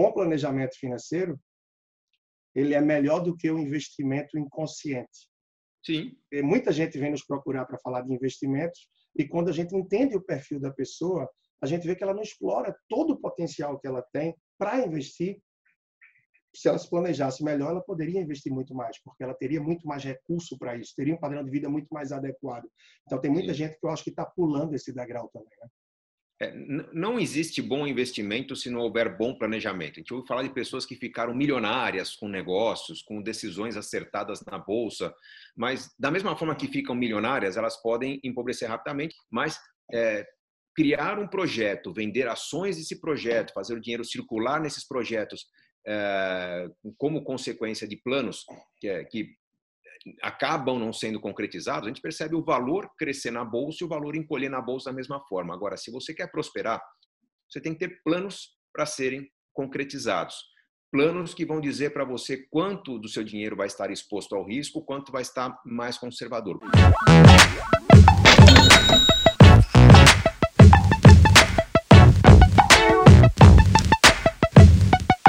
bom planejamento financeiro ele é melhor do que o investimento inconsciente. Sim. E muita gente vem nos procurar para falar de investimentos e quando a gente entende o perfil da pessoa, a gente vê que ela não explora todo o potencial que ela tem para investir. Se ela se planejasse melhor, ela poderia investir muito mais, porque ela teria muito mais recurso para isso, teria um padrão de vida muito mais adequado. Então, tem muita Sim. gente que eu acho que está pulando esse degrau também. Né? É, não existe bom investimento se não houver bom planejamento. A gente ouve falar de pessoas que ficaram milionárias com negócios, com decisões acertadas na bolsa, mas da mesma forma que ficam milionárias, elas podem empobrecer rapidamente, mas é, criar um projeto, vender ações desse projeto, fazer o dinheiro circular nesses projetos é, como consequência de planos que, é, que acabam não sendo concretizados, a gente percebe o valor crescer na bolsa e o valor encolher na bolsa da mesma forma. Agora, se você quer prosperar, você tem que ter planos para serem concretizados. Planos que vão dizer para você quanto do seu dinheiro vai estar exposto ao risco, quanto vai estar mais conservador.